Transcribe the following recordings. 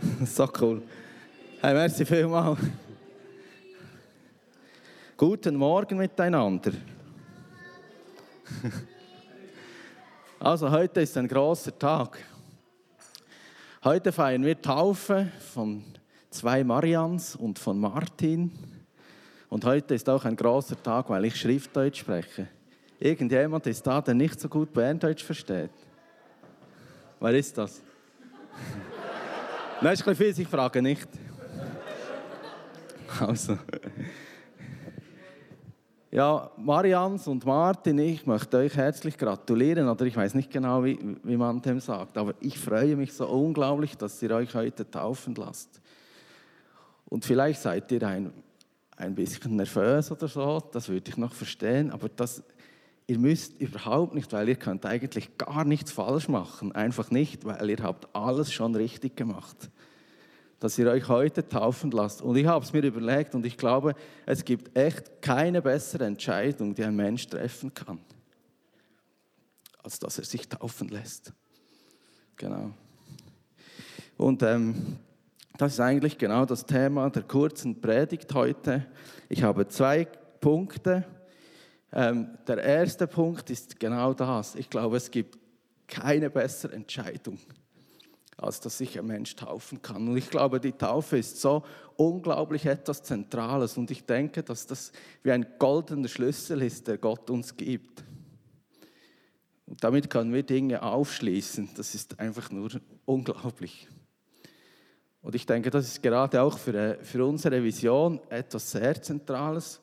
so cool. Hey, merci vielmals. Guten Morgen miteinander. Also, heute ist ein großer Tag. Heute feiern wir Taufe von zwei Marians und von Martin. Und heute ist auch ein großer Tag, weil ich Schriftdeutsch spreche. Irgendjemand ist da, der nicht so gut Berndeutsch versteht. Wer ist das? Nein, ist ein bisschen ich frage nicht. Also. Ja, Marians und Martin, ich möchte euch herzlich gratulieren, oder ich weiß nicht genau, wie, wie man dem sagt, aber ich freue mich so unglaublich, dass ihr euch heute taufen lasst. Und vielleicht seid ihr ein, ein bisschen nervös oder so, das würde ich noch verstehen, aber das, ihr müsst überhaupt nicht, weil ihr könnt eigentlich gar nichts falsch machen, einfach nicht, weil ihr habt alles schon richtig gemacht dass ihr euch heute taufen lasst. Und ich habe es mir überlegt und ich glaube, es gibt echt keine bessere Entscheidung, die ein Mensch treffen kann, als dass er sich taufen lässt. Genau. Und ähm, das ist eigentlich genau das Thema der kurzen Predigt heute. Ich habe zwei Punkte. Ähm, der erste Punkt ist genau das. Ich glaube, es gibt keine bessere Entscheidung als dass sich ein Mensch taufen kann. Und ich glaube, die Taufe ist so unglaublich etwas Zentrales. Und ich denke, dass das wie ein goldener Schlüssel ist, der Gott uns gibt. Und damit können wir Dinge aufschließen. Das ist einfach nur unglaublich. Und ich denke, das ist gerade auch für, äh, für unsere Vision etwas sehr Zentrales.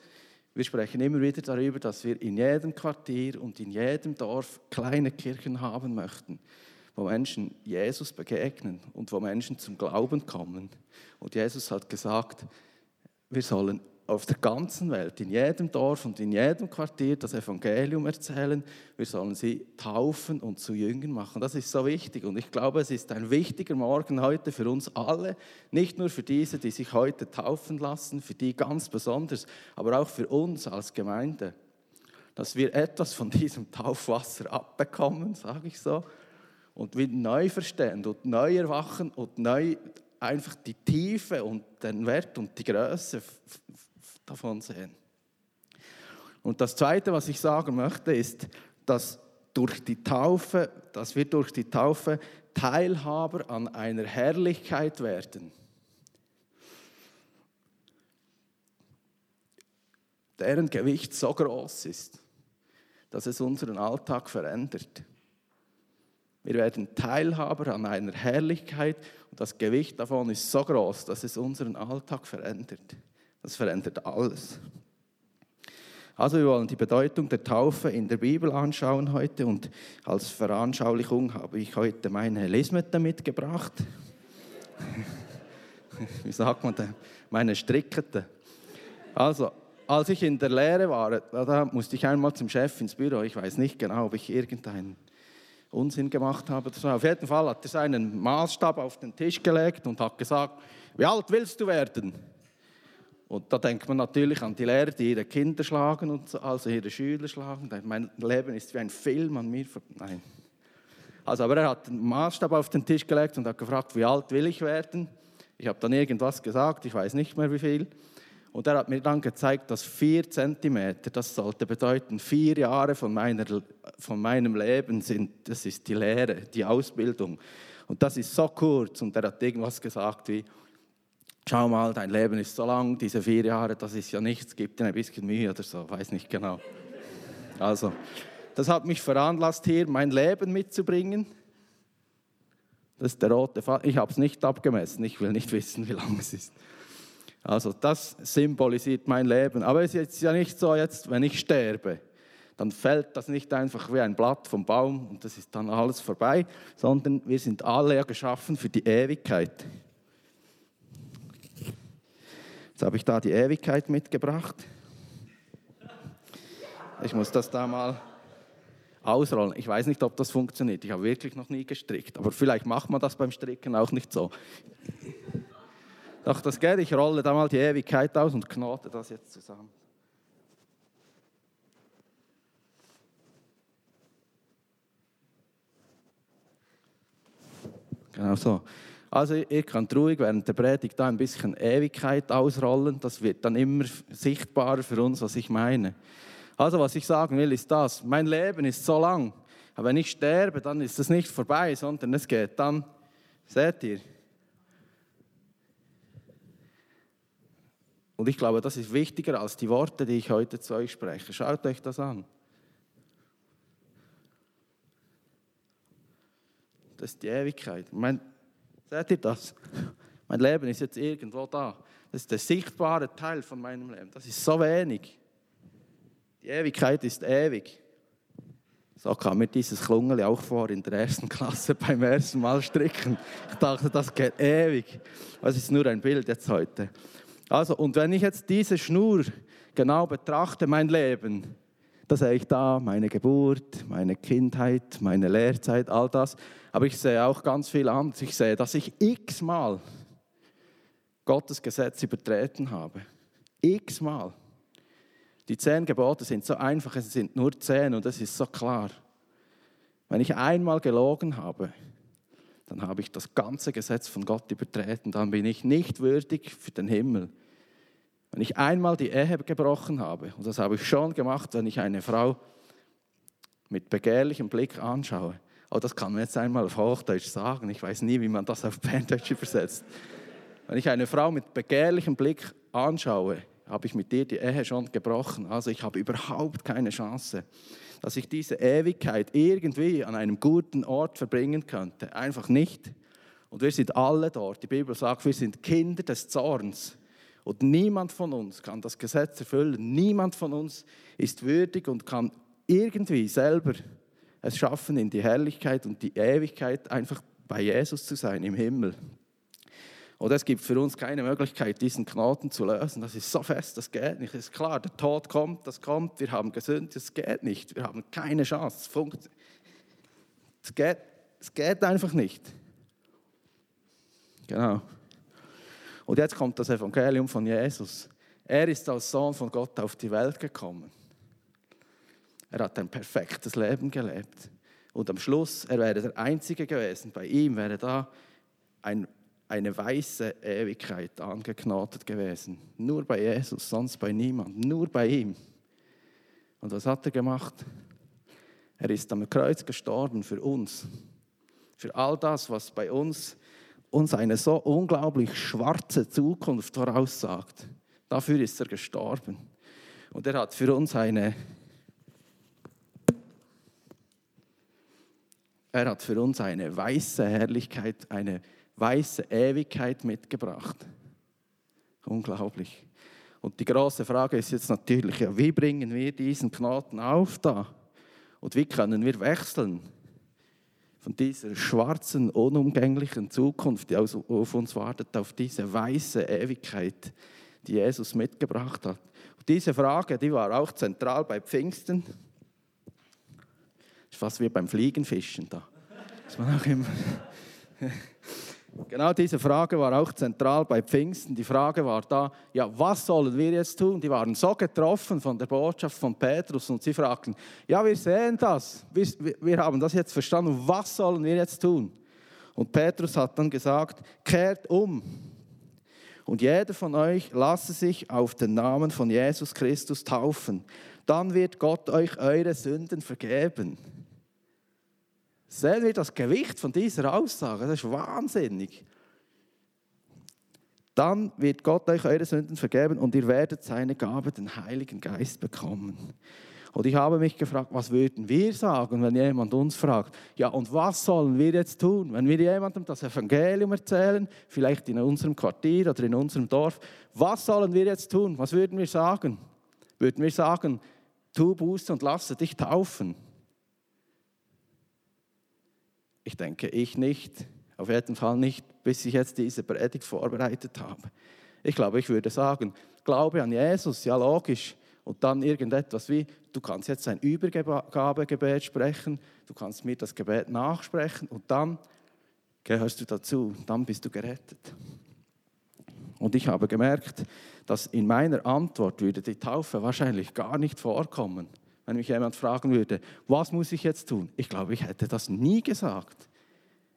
Wir sprechen immer wieder darüber, dass wir in jedem Quartier und in jedem Dorf kleine Kirchen haben möchten wo Menschen Jesus begegnen und wo Menschen zum Glauben kommen. Und Jesus hat gesagt, wir sollen auf der ganzen Welt, in jedem Dorf und in jedem Quartier das Evangelium erzählen. Wir sollen sie taufen und zu Jüngern machen. Das ist so wichtig und ich glaube, es ist ein wichtiger Morgen heute für uns alle, nicht nur für diese, die sich heute taufen lassen, für die ganz besonders, aber auch für uns als Gemeinde, dass wir etwas von diesem Taufwasser abbekommen, sage ich so, und wieder neu verstehen und neu erwachen und neu einfach die Tiefe und den Wert und die Größe davon sehen. Und das Zweite, was ich sagen möchte, ist, dass durch die Taufe, dass wir durch die Taufe Teilhaber an einer Herrlichkeit werden. Deren Gewicht so groß ist, dass es unseren Alltag verändert. Wir werden Teilhaber an einer Herrlichkeit und das Gewicht davon ist so groß, dass es unseren Alltag verändert. Das verändert alles. Also wir wollen die Bedeutung der Taufe in der Bibel anschauen heute und als Veranschaulichung habe ich heute meine Lesmette mitgebracht. Wie sagt man denn? Meine Strickete. Also, als ich in der Lehre war, da musste ich einmal zum Chef ins Büro. Ich weiß nicht genau, ob ich irgendeinen Unsinn gemacht habe. Auf jeden Fall hat er seinen Maßstab auf den Tisch gelegt und hat gesagt, wie alt willst du werden? Und da denkt man natürlich an die Lehrer, die ihre Kinder schlagen, und also ihre Schüler schlagen. Mein Leben ist wie ein Film an mir. Nein. Also, aber er hat den Maßstab auf den Tisch gelegt und hat gefragt, wie alt will ich werden? Ich habe dann irgendwas gesagt, ich weiß nicht mehr wie viel. Und er hat mir dann gezeigt, dass vier Zentimeter, das sollte bedeuten, vier Jahre von, meiner, von meinem Leben sind, das ist die Lehre, die Ausbildung. Und das ist so kurz. Und er hat irgendwas gesagt wie, schau mal, dein Leben ist so lang, diese vier Jahre, das ist ja nichts, gib dir ein bisschen Mühe oder so, weiß nicht genau. Also, das hat mich veranlasst, hier mein Leben mitzubringen. Das ist der rote Faden. Ich habe es nicht abgemessen, ich will nicht wissen, wie lang es ist. Also das symbolisiert mein Leben. Aber es ist ja nicht so, jetzt, wenn ich sterbe, dann fällt das nicht einfach wie ein Blatt vom Baum und das ist dann alles vorbei, sondern wir sind alle ja geschaffen für die Ewigkeit. Jetzt habe ich da die Ewigkeit mitgebracht. Ich muss das da mal ausrollen. Ich weiß nicht, ob das funktioniert. Ich habe wirklich noch nie gestrickt, aber vielleicht macht man das beim Stricken auch nicht so. Doch das geht, ich rolle da mal die Ewigkeit aus und knote das jetzt zusammen. Genau so. Also ihr könnt ruhig während der Predigt da ein bisschen Ewigkeit ausrollen. Das wird dann immer sichtbarer für uns, was ich meine. Also was ich sagen will, ist das. Mein Leben ist so lang. Aber wenn ich sterbe, dann ist es nicht vorbei, sondern es geht dann, seht ihr, Und ich glaube, das ist wichtiger als die Worte, die ich heute zu euch spreche. Schaut euch das an. Das ist die Ewigkeit. Mein, seht ihr das? Mein Leben ist jetzt irgendwo da. Das ist der sichtbare Teil von meinem Leben. Das ist so wenig. Die Ewigkeit ist ewig. So kam mir dieses Klungeli auch vor in der ersten Klasse beim ersten Mal stricken. Ich dachte, das geht ewig. Das ist nur ein Bild jetzt heute. Also, und wenn ich jetzt diese Schnur genau betrachte, mein Leben, da sehe ich da meine Geburt, meine Kindheit, meine Lehrzeit, all das. Aber ich sehe auch ganz viel anderes. Ich sehe, dass ich x-mal Gottes Gesetz übertreten habe. X-mal. Die zehn Gebote sind so einfach, es sind nur zehn und es ist so klar. Wenn ich einmal gelogen habe, dann habe ich das ganze Gesetz von Gott übertreten, dann bin ich nicht würdig für den Himmel. Wenn ich einmal die Ehe gebrochen habe, und das habe ich schon gemacht, wenn ich eine Frau mit begehrlichem Blick anschaue, oh, das kann man jetzt einmal auf Hochdeutsch sagen, ich weiß nie, wie man das auf Berndeutsch übersetzt. Wenn ich eine Frau mit begehrlichem Blick anschaue, habe ich mit dir die Ehe schon gebrochen. Also ich habe überhaupt keine Chance, dass ich diese Ewigkeit irgendwie an einem guten Ort verbringen könnte. Einfach nicht. Und wir sind alle dort. Die Bibel sagt, wir sind Kinder des Zorns. Und niemand von uns kann das Gesetz erfüllen. Niemand von uns ist würdig und kann irgendwie selber es schaffen, in die Herrlichkeit und die Ewigkeit einfach bei Jesus zu sein im Himmel. Und es gibt für uns keine Möglichkeit, diesen Knoten zu lösen. Das ist so fest, das geht nicht. Es ist klar, der Tod kommt, das kommt, wir haben gesündigt, das geht nicht. Wir haben keine Chance. Es geht, es geht einfach nicht. Genau. Und jetzt kommt das Evangelium von Jesus. Er ist als Sohn von Gott auf die Welt gekommen. Er hat ein perfektes Leben gelebt. Und am Schluss, er wäre der Einzige gewesen. Bei ihm wäre da ein, eine weiße Ewigkeit angeknotet gewesen. Nur bei Jesus, sonst bei niemand. Nur bei ihm. Und was hat er gemacht? Er ist am Kreuz gestorben für uns. Für all das, was bei uns uns eine so unglaublich schwarze Zukunft voraussagt. Dafür ist er gestorben. Und er hat für uns eine Er hat für uns eine weiße Herrlichkeit, eine weiße Ewigkeit mitgebracht. Unglaublich. Und die große Frage ist jetzt natürlich, ja, wie bringen wir diesen Knoten auf da? Und wie können wir wechseln? Von dieser schwarzen, unumgänglichen Zukunft, die auf uns wartet, auf diese weiße Ewigkeit, die Jesus mitgebracht hat. Und diese Frage, die war auch zentral bei Pfingsten. Das ist fast wie beim Fliegenfischen da. Das man auch immer Genau diese Frage war auch zentral bei Pfingsten. Die Frage war da, ja, was sollen wir jetzt tun? Die waren so getroffen von der Botschaft von Petrus und sie fragten, ja, wir sehen das, wir, wir haben das jetzt verstanden, was sollen wir jetzt tun? Und Petrus hat dann gesagt, kehrt um. Und jeder von euch lasse sich auf den Namen von Jesus Christus taufen. Dann wird Gott euch eure Sünden vergeben. Sehen wir das Gewicht von dieser Aussage? Das ist wahnsinnig. Dann wird Gott euch eure Sünden vergeben und ihr werdet seine Gabe, den Heiligen Geist, bekommen. Und ich habe mich gefragt, was würden wir sagen, wenn jemand uns fragt, ja, und was sollen wir jetzt tun? Wenn wir jemandem das Evangelium erzählen, vielleicht in unserem Quartier oder in unserem Dorf, was sollen wir jetzt tun? Was würden wir sagen? Würden wir sagen, tu Buße und lasse dich taufen? Ich denke, ich nicht. Auf jeden Fall nicht, bis ich jetzt diese Predigt vorbereitet habe. Ich glaube, ich würde sagen, Glaube an Jesus, ja logisch. Und dann irgendetwas wie, du kannst jetzt ein Übergabegebet sprechen, du kannst mir das Gebet nachsprechen und dann gehörst du dazu, dann bist du gerettet. Und ich habe gemerkt, dass in meiner Antwort würde die Taufe wahrscheinlich gar nicht vorkommen. Wenn mich jemand fragen würde, was muss ich jetzt tun? Ich glaube, ich hätte das nie gesagt.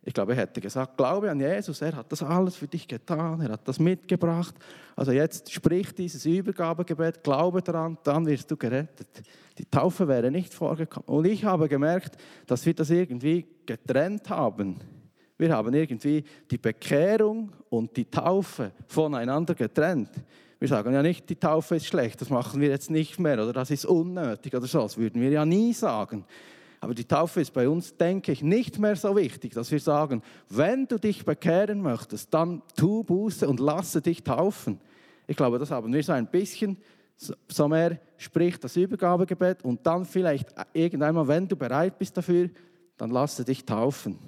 Ich glaube, er hätte gesagt, glaube an Jesus, er hat das alles für dich getan, er hat das mitgebracht. Also jetzt sprich dieses Übergabegebet, glaube daran, dann wirst du gerettet. Die Taufe wäre nicht vorgekommen. Und ich habe gemerkt, dass wir das irgendwie getrennt haben. Wir haben irgendwie die Bekehrung und die Taufe voneinander getrennt. Wir sagen ja nicht, die Taufe ist schlecht, das machen wir jetzt nicht mehr oder das ist unnötig oder so. Das würden wir ja nie sagen. Aber die Taufe ist bei uns, denke ich, nicht mehr so wichtig, dass wir sagen, wenn du dich bekehren möchtest, dann tu Buße und lasse dich taufen. Ich glaube, das haben wir so ein bisschen, so mehr spricht das Übergabegebet und dann vielleicht irgendeinmal, wenn du bereit bist dafür, dann lasse dich taufen.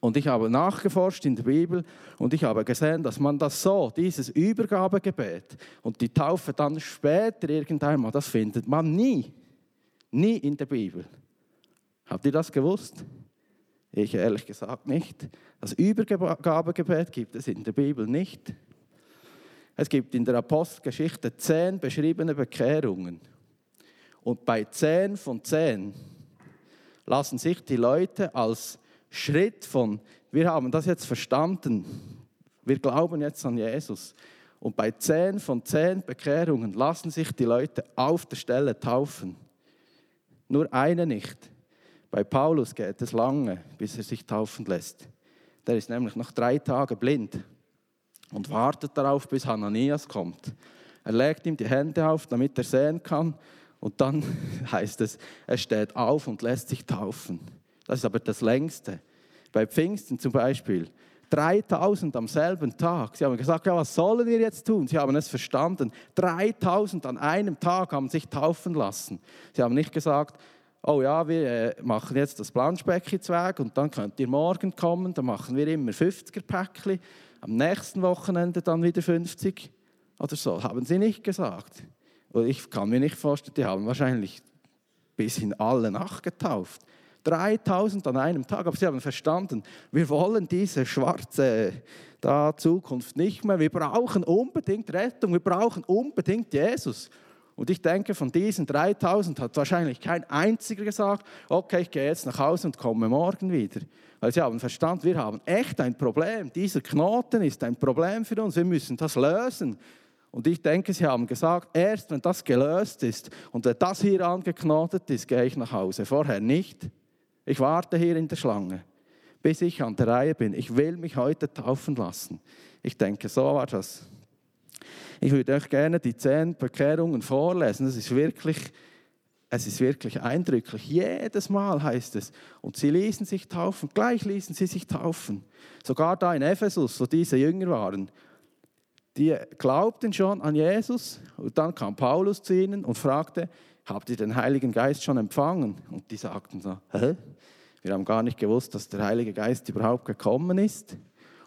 Und ich habe nachgeforscht in der Bibel und ich habe gesehen, dass man das so, dieses Übergabegebet und die Taufe dann später irgendeinmal, das findet man nie. Nie in der Bibel. Habt ihr das gewusst? Ich ehrlich gesagt nicht. Das Übergabegebet gibt es in der Bibel nicht. Es gibt in der Apostelgeschichte zehn beschriebene Bekehrungen. Und bei zehn von zehn lassen sich die Leute als Schritt von, wir haben das jetzt verstanden, wir glauben jetzt an Jesus. Und bei zehn von zehn Bekehrungen lassen sich die Leute auf der Stelle taufen. Nur eine nicht. Bei Paulus geht es lange, bis er sich taufen lässt. Der ist nämlich noch drei Tage blind und wartet darauf, bis Hananias kommt. Er legt ihm die Hände auf, damit er sehen kann. Und dann heißt es, er steht auf und lässt sich taufen. Das ist aber das längste. Bei Pfingsten zum Beispiel, 3000 am selben Tag. Sie haben gesagt, ja, was sollen wir jetzt tun? Sie haben es verstanden. 3000 an einem Tag haben sich taufen lassen. Sie haben nicht gesagt, oh ja, wir äh, machen jetzt das Planschbecken-Zweig und dann könnt ihr morgen kommen, dann machen wir immer 50er-Päckchen, am nächsten Wochenende dann wieder 50 oder so. Haben sie nicht gesagt. Und ich kann mir nicht vorstellen, die haben wahrscheinlich bis in alle nachgetauft. 3000 an einem Tag, aber sie haben verstanden, wir wollen diese schwarze da Zukunft nicht mehr. Wir brauchen unbedingt Rettung, wir brauchen unbedingt Jesus. Und ich denke, von diesen 3000 hat wahrscheinlich kein einziger gesagt, okay, ich gehe jetzt nach Hause und komme morgen wieder. Weil sie haben verstanden, wir haben echt ein Problem. Dieser Knoten ist ein Problem für uns. Wir müssen das lösen. Und ich denke, sie haben gesagt, erst wenn das gelöst ist und wenn das hier angeknotet ist, gehe ich nach Hause. Vorher nicht. Ich warte hier in der Schlange, bis ich an der Reihe bin. Ich will mich heute taufen lassen. Ich denke, so war das. Ich würde euch gerne die zehn Bekehrungen vorlesen. Das ist wirklich, es ist wirklich eindrücklich. Jedes Mal heißt es. Und sie ließen sich taufen. Gleich ließen sie sich taufen. Sogar da in Ephesus, wo diese Jünger waren. Die glaubten schon an Jesus. Und dann kam Paulus zu ihnen und fragte, habt ihr den Heiligen Geist schon empfangen? Und die sagten so, hä? Wir haben gar nicht gewusst, dass der Heilige Geist überhaupt gekommen ist.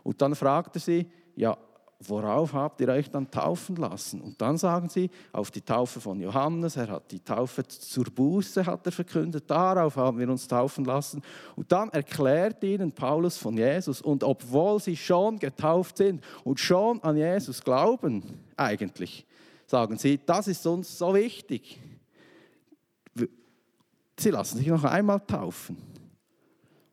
Und dann fragte sie, ja, worauf habt ihr euch dann taufen lassen? Und dann sagen sie, auf die Taufe von Johannes, er hat die Taufe zur Buße hat er verkündet, darauf haben wir uns taufen lassen. Und dann erklärt ihnen Paulus von Jesus. Und obwohl sie schon getauft sind und schon an Jesus glauben, eigentlich, sagen sie, das ist uns so wichtig. Sie lassen sich noch einmal taufen.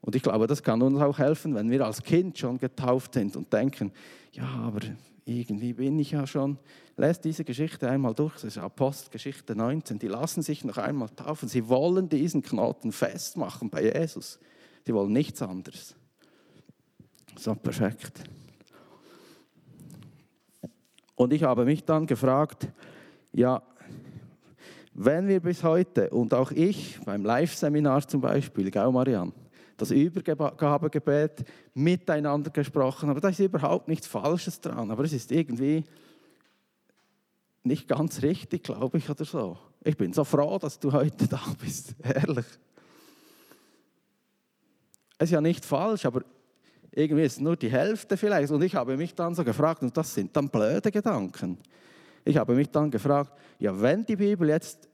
Und ich glaube, das kann uns auch helfen, wenn wir als Kind schon getauft sind und denken, ja, aber irgendwie bin ich ja schon. Lest diese Geschichte einmal durch, das ist Apostelgeschichte 19. Die lassen sich noch einmal taufen. Sie wollen diesen Knoten festmachen bei Jesus. Sie wollen nichts anderes. So perfekt. Und ich habe mich dann gefragt, ja, wenn wir bis heute und auch ich beim Live-Seminar zum Beispiel, gell Marianne, das Übergabegebet miteinander gesprochen. Aber da ist überhaupt nichts Falsches dran. Aber es ist irgendwie nicht ganz richtig, glaube ich, oder so. Ich bin so froh, dass du heute da bist. Ehrlich. Es ist ja nicht falsch, aber irgendwie ist es nur die Hälfte vielleicht. Und ich habe mich dann so gefragt, und das sind dann blöde Gedanken. Ich habe mich dann gefragt, ja, wenn die Bibel jetzt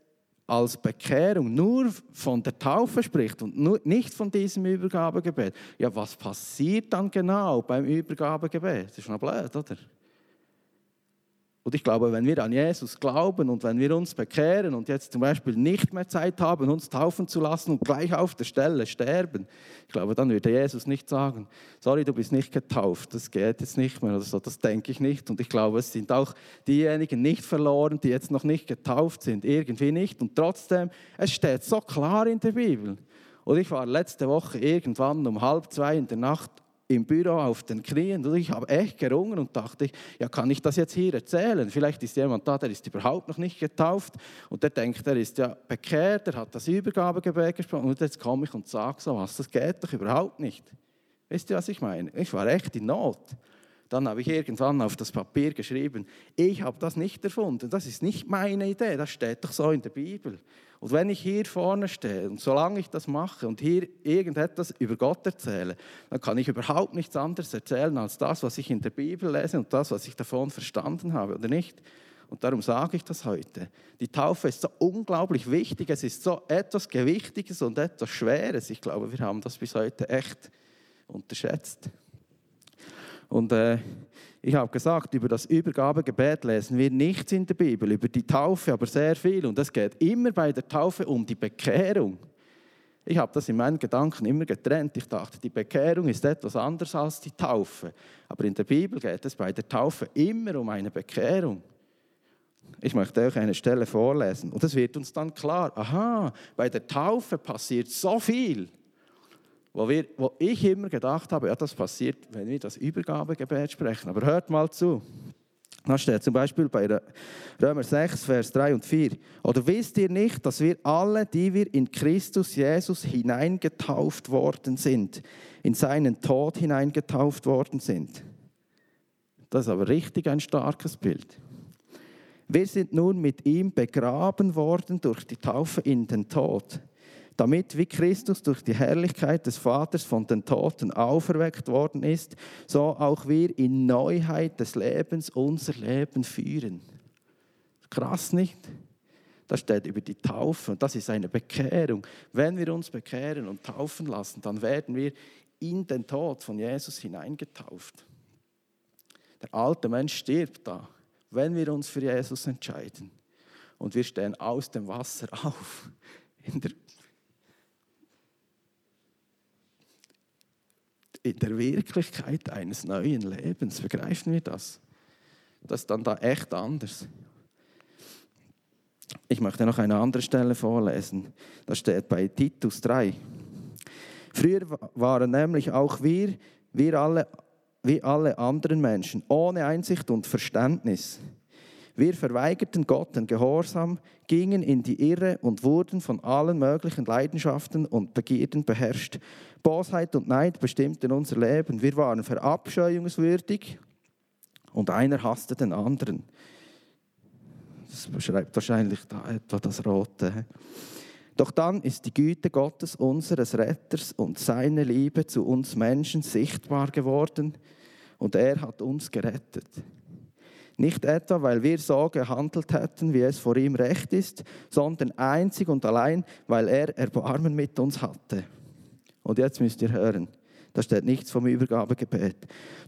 als Bekehrung nur von der Taufe spricht und nur, nicht von diesem Übergabegebet, ja, was passiert dann genau beim Übergabegebet? Das ist noch blöd, oder? Und ich glaube, wenn wir an Jesus glauben und wenn wir uns bekehren und jetzt zum Beispiel nicht mehr Zeit haben, uns taufen zu lassen und gleich auf der Stelle sterben, ich glaube, dann würde Jesus nicht sagen, sorry, du bist nicht getauft, das geht jetzt nicht mehr oder so, das denke ich nicht. Und ich glaube, es sind auch diejenigen nicht verloren, die jetzt noch nicht getauft sind, irgendwie nicht. Und trotzdem, es steht so klar in der Bibel. Und ich war letzte Woche irgendwann um halb zwei in der Nacht im Büro auf den Knien und ich habe echt gerungen und dachte, ja, kann ich das jetzt hier erzählen? Vielleicht ist jemand da, der ist überhaupt noch nicht getauft und der denkt, er ist ja bekehrt, der hat das Übergabegebet gesprochen und jetzt komme ich und sage so was, das geht doch überhaupt nicht. Wisst ihr, was ich meine? Ich war echt in Not. Dann habe ich irgendwann auf das Papier geschrieben, ich habe das nicht erfunden, das ist nicht meine Idee, das steht doch so in der Bibel. Und wenn ich hier vorne stehe und solange ich das mache und hier irgendetwas über Gott erzähle, dann kann ich überhaupt nichts anderes erzählen als das, was ich in der Bibel lese und das, was ich davon verstanden habe, oder nicht? Und darum sage ich das heute. Die Taufe ist so unglaublich wichtig, es ist so etwas Gewichtiges und etwas Schweres. Ich glaube, wir haben das bis heute echt unterschätzt. Und äh, ich habe gesagt, über das Übergabegebet lesen wir nichts in der Bibel, über die Taufe aber sehr viel. Und es geht immer bei der Taufe um die Bekehrung. Ich habe das in meinen Gedanken immer getrennt. Ich dachte, die Bekehrung ist etwas anderes als die Taufe. Aber in der Bibel geht es bei der Taufe immer um eine Bekehrung. Ich möchte euch eine Stelle vorlesen. Und es wird uns dann klar, aha, bei der Taufe passiert so viel wo, wir, wo ich immer gedacht habe, ja, das passiert, wenn wir das Übergabegebet sprechen. Aber hört mal zu. Da steht zum Beispiel bei Römer 6, Vers 3 und 4. Oder wisst ihr nicht, dass wir alle, die wir in Christus Jesus hineingetauft worden sind, in seinen Tod hineingetauft worden sind? Das ist aber richtig ein starkes Bild. Wir sind nun mit ihm begraben worden durch die Taufe in den Tod damit wie Christus durch die Herrlichkeit des Vaters von den Toten auferweckt worden ist, so auch wir in Neuheit des Lebens unser Leben führen. Krass nicht? Das steht über die Taufe und das ist eine Bekehrung. Wenn wir uns bekehren und taufen lassen, dann werden wir in den Tod von Jesus hineingetauft. Der alte Mensch stirbt da, wenn wir uns für Jesus entscheiden. Und wir stehen aus dem Wasser auf. In der in der Wirklichkeit eines neuen Lebens. Begreifen wir das? Das ist dann da echt anders. Ich möchte noch eine andere Stelle vorlesen. Das steht bei Titus 3. Früher waren nämlich auch wir, wir alle, wie alle anderen Menschen, ohne Einsicht und Verständnis. Wir verweigerten Gott den Gehorsam, gingen in die Irre und wurden von allen möglichen Leidenschaften und Begierden beherrscht. Bosheit und Neid bestimmten unser Leben. Wir waren verabscheuungswürdig und einer hasste den anderen. Das beschreibt wahrscheinlich da etwa das Rote. Doch dann ist die Güte Gottes, unseres Retters und seine Liebe zu uns Menschen sichtbar geworden und er hat uns gerettet. Nicht etwa, weil wir so gehandelt hätten, wie es vor ihm recht ist, sondern einzig und allein, weil er Erbarmen mit uns hatte. Und jetzt müsst ihr hören, da steht nichts vom Übergabegebet.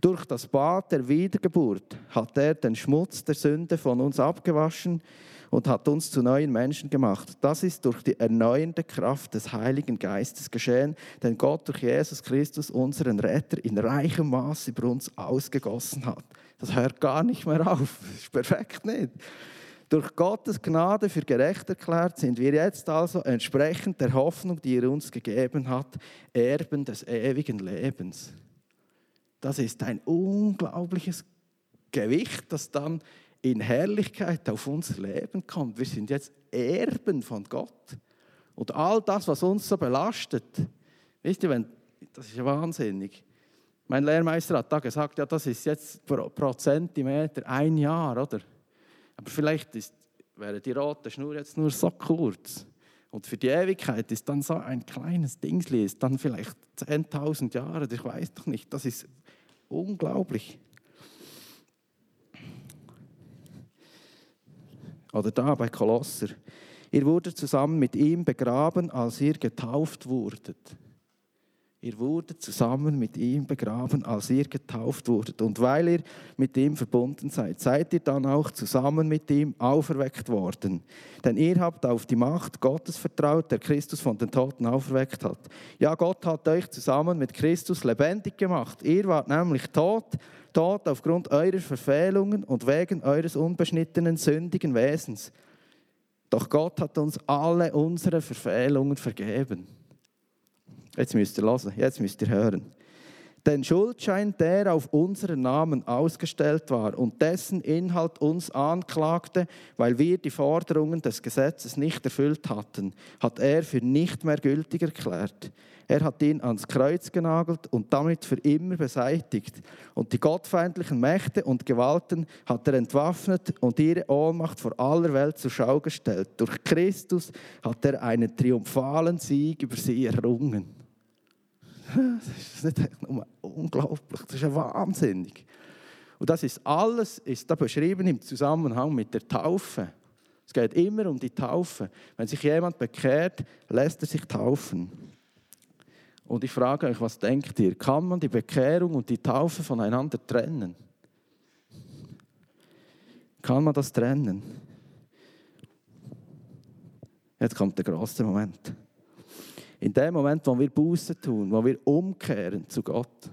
Durch das Bad der Wiedergeburt hat er den Schmutz der Sünde von uns abgewaschen und hat uns zu neuen Menschen gemacht. Das ist durch die erneuernde Kraft des Heiligen Geistes geschehen, den Gott durch Jesus Christus, unseren Retter, in reichem Maß über uns ausgegossen hat. Das hört gar nicht mehr auf. Das ist perfekt nicht. Durch Gottes Gnade für gerecht erklärt sind wir jetzt also entsprechend der Hoffnung, die er uns gegeben hat, Erben des ewigen Lebens. Das ist ein unglaubliches Gewicht, das dann in Herrlichkeit auf unser Leben kommt. Wir sind jetzt Erben von Gott. Und all das, was uns so belastet, wisst ihr, wenn, das ist ja wahnsinnig. Mein Lehrmeister hat da gesagt, ja, das ist jetzt pro, pro Zentimeter ein Jahr, oder? Aber vielleicht ist, wäre die rote Schnur jetzt nur so kurz. Und für die Ewigkeit ist dann so ein kleines Dingsli, ist dann vielleicht 10.000 Jahre, ich weiß doch nicht, das ist unglaublich. Oder da bei Kolosser. Ihr wurdet zusammen mit ihm begraben, als ihr getauft wurdet. Ihr wurdet zusammen mit ihm begraben, als ihr getauft wurdet. Und weil ihr mit ihm verbunden seid, seid ihr dann auch zusammen mit ihm auferweckt worden. Denn ihr habt auf die Macht Gottes vertraut, der Christus von den Toten auferweckt hat. Ja, Gott hat euch zusammen mit Christus lebendig gemacht. Ihr wart nämlich tot, tot aufgrund eurer Verfehlungen und wegen eures unbeschnittenen, sündigen Wesens. Doch Gott hat uns alle unsere Verfehlungen vergeben Jetzt müsst ihr hören, jetzt müsst ihr hören. Den Schuldschein, der auf unseren Namen ausgestellt war und dessen Inhalt uns anklagte, weil wir die Forderungen des Gesetzes nicht erfüllt hatten, hat er für nicht mehr gültig erklärt. Er hat ihn ans Kreuz genagelt und damit für immer beseitigt. Und die gottfeindlichen Mächte und Gewalten hat er entwaffnet und ihre Ohnmacht vor aller Welt zur Schau gestellt. Durch Christus hat er einen triumphalen Sieg über sie errungen. Das ist nicht nur unglaublich, das ist ja wahnsinnig. Und das ist alles ist da beschrieben im Zusammenhang mit der Taufe. Es geht immer um die Taufe. Wenn sich jemand bekehrt, lässt er sich taufen. Und ich frage euch, was denkt ihr? Kann man die Bekehrung und die Taufe voneinander trennen? Kann man das trennen? Jetzt kommt der große Moment. In dem Moment, wo wir Buße tun, wo wir umkehren zu Gott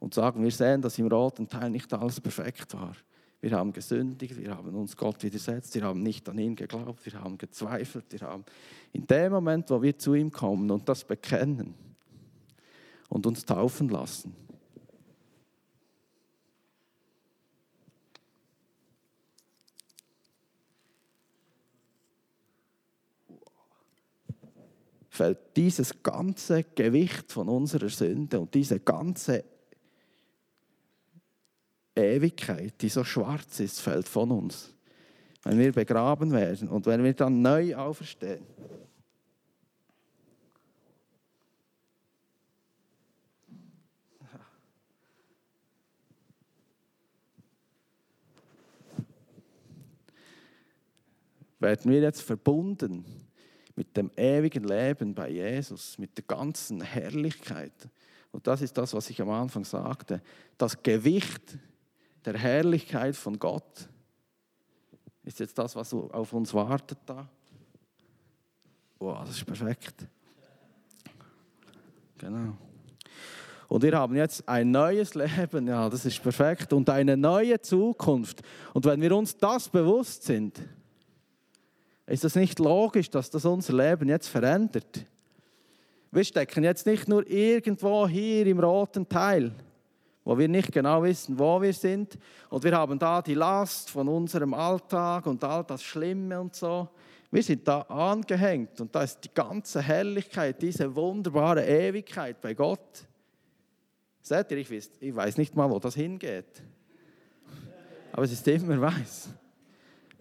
und sagen, wir sehen, dass im roten Teil nicht alles perfekt war. Wir haben gesündigt, wir haben uns Gott widersetzt, wir haben nicht an ihn geglaubt, wir haben gezweifelt, wir haben in dem Moment, wo wir zu ihm kommen und das bekennen und uns taufen lassen, fällt dieses ganze Gewicht von unserer Sünde und diese ganze Ewigkeit, die so schwarz ist, fällt von uns. Wenn wir begraben werden und wenn wir dann neu auferstehen. Werden wir jetzt verbunden mit dem ewigen Leben bei Jesus, mit der ganzen Herrlichkeit. Und das ist das, was ich am Anfang sagte. Das Gewicht der Herrlichkeit von Gott ist jetzt das, was auf uns wartet da. Wow, das ist perfekt. Genau. Und wir haben jetzt ein neues Leben, ja, das ist perfekt, und eine neue Zukunft. Und wenn wir uns das bewusst sind, ist es nicht logisch, dass das unser Leben jetzt verändert? Wir stecken jetzt nicht nur irgendwo hier im roten Teil, wo wir nicht genau wissen, wo wir sind. Und wir haben da die Last von unserem Alltag und all das Schlimme und so. Wir sind da angehängt und da ist die ganze Herrlichkeit, diese wunderbare Ewigkeit bei Gott. Seht ihr, ich weiß, ich weiß nicht mal, wo das hingeht. Aber es ist immer weiß.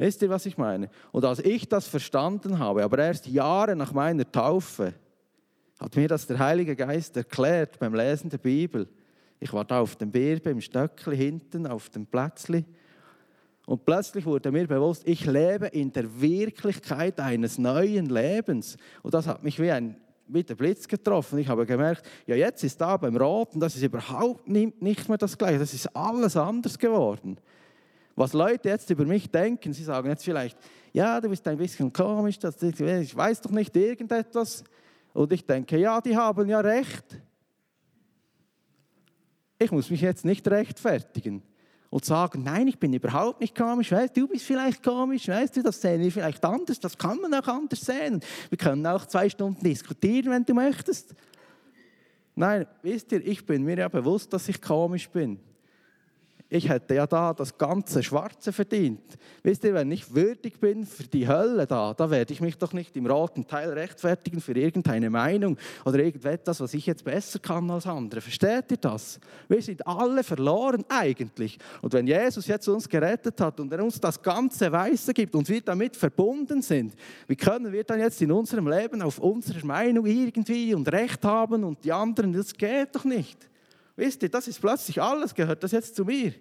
Wisst ihr, was ich meine? Und als ich das verstanden habe, aber erst Jahre nach meiner Taufe, hat mir das der Heilige Geist erklärt beim Lesen der Bibel. Ich war da auf dem Birbe, im Stöckli hinten, auf dem Plätzli. Und plötzlich wurde mir bewusst, ich lebe in der Wirklichkeit eines neuen Lebens. Und das hat mich wie ein wie der Blitz getroffen. Ich habe gemerkt, ja, jetzt ist da beim Roten, das ist überhaupt nicht mehr das Gleiche. Das ist alles anders geworden. Was Leute jetzt über mich denken, sie sagen jetzt vielleicht, ja, du bist ein bisschen komisch, ich weiß doch nicht irgendetwas. Und ich denke, ja, die haben ja recht. Ich muss mich jetzt nicht rechtfertigen und sagen, nein, ich bin überhaupt nicht komisch, weißt, du bist vielleicht komisch, weißt du, das sehen wir vielleicht anders, das kann man auch anders sehen. Wir können auch zwei Stunden diskutieren, wenn du möchtest. Nein, wisst ihr, ich bin mir ja bewusst, dass ich komisch bin ich hätte ja da das ganze Schwarze verdient. Wisst ihr, wenn ich würdig bin für die Hölle da, da werde ich mich doch nicht im roten Teil rechtfertigen für irgendeine Meinung oder irgendetwas, was ich jetzt besser kann als andere. Versteht ihr das? Wir sind alle verloren eigentlich. Und wenn Jesus jetzt uns gerettet hat und er uns das ganze Weiße gibt und wir damit verbunden sind, wie können wir dann jetzt in unserem Leben auf unsere Meinung irgendwie und Recht haben und die anderen, das geht doch nicht. Wisst ihr, das ist plötzlich alles, gehört das jetzt zu mir.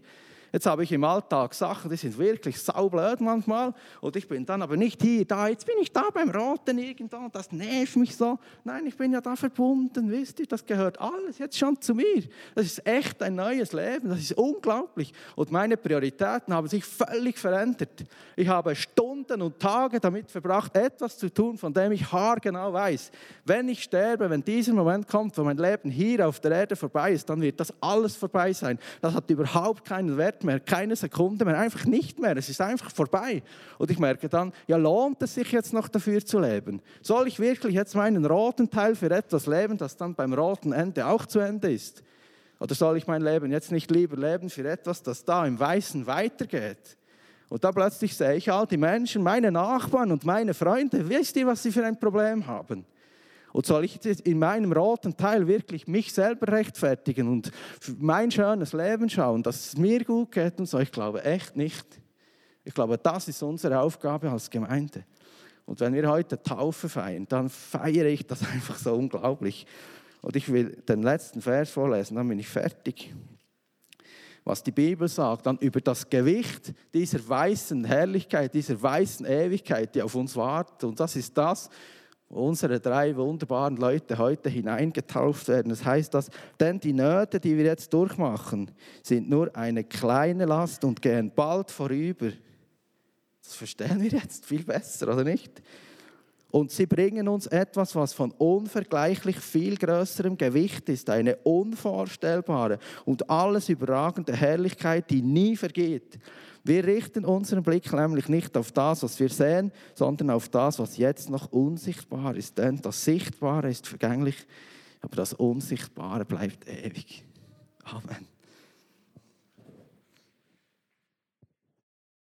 Jetzt habe ich im Alltag Sachen, die sind wirklich saublöd manchmal. Und ich bin dann aber nicht hier, da, jetzt bin ich da beim Roten irgendwo, das nervt mich so. Nein, ich bin ja da verbunden, wisst ihr, das gehört alles jetzt schon zu mir. Das ist echt ein neues Leben, das ist unglaublich. Und meine Prioritäten haben sich völlig verändert. Ich habe Stunden und Tage damit verbracht, etwas zu tun, von dem ich haargenau weiß. Wenn ich sterbe, wenn dieser Moment kommt, wo mein Leben hier auf der Erde vorbei ist, dann wird das alles vorbei sein. Das hat überhaupt keinen Wert mehr, keine Sekunde mehr, einfach nicht mehr. Es ist einfach vorbei. Und ich merke dann, ja, lohnt es sich jetzt noch dafür zu leben? Soll ich wirklich jetzt meinen roten Teil für etwas leben, das dann beim roten Ende auch zu Ende ist? Oder soll ich mein Leben jetzt nicht lieber leben für etwas, das da im Weißen weitergeht? Und da plötzlich sehe ich all die Menschen, meine Nachbarn und meine Freunde, wisst ihr, was sie für ein Problem haben? Und soll ich in meinem roten Teil wirklich mich selber rechtfertigen und mein schönes Leben schauen, dass es mir gut geht und so? Ich glaube echt nicht. Ich glaube, das ist unsere Aufgabe als Gemeinde. Und wenn wir heute Taufe feiern, dann feiere ich das einfach so unglaublich. Und ich will den letzten Vers vorlesen, dann bin ich fertig. Was die Bibel sagt, dann über das Gewicht dieser weißen Herrlichkeit, dieser weißen Ewigkeit, die auf uns wartet. Und das ist das, unsere drei wunderbaren Leute heute hineingetauft werden. Das heißt, dass denn die Nöte, die wir jetzt durchmachen, sind nur eine kleine Last und gehen bald vorüber. Das verstehen wir jetzt viel besser, oder nicht? Und sie bringen uns etwas, was von unvergleichlich viel größerem Gewicht ist, eine unvorstellbare und alles überragende Herrlichkeit, die nie vergeht. Wir richten unseren Blick nämlich nicht auf das, was wir sehen, sondern auf das, was jetzt noch unsichtbar ist. Denn das Sichtbare ist vergänglich, aber das Unsichtbare bleibt ewig. Amen.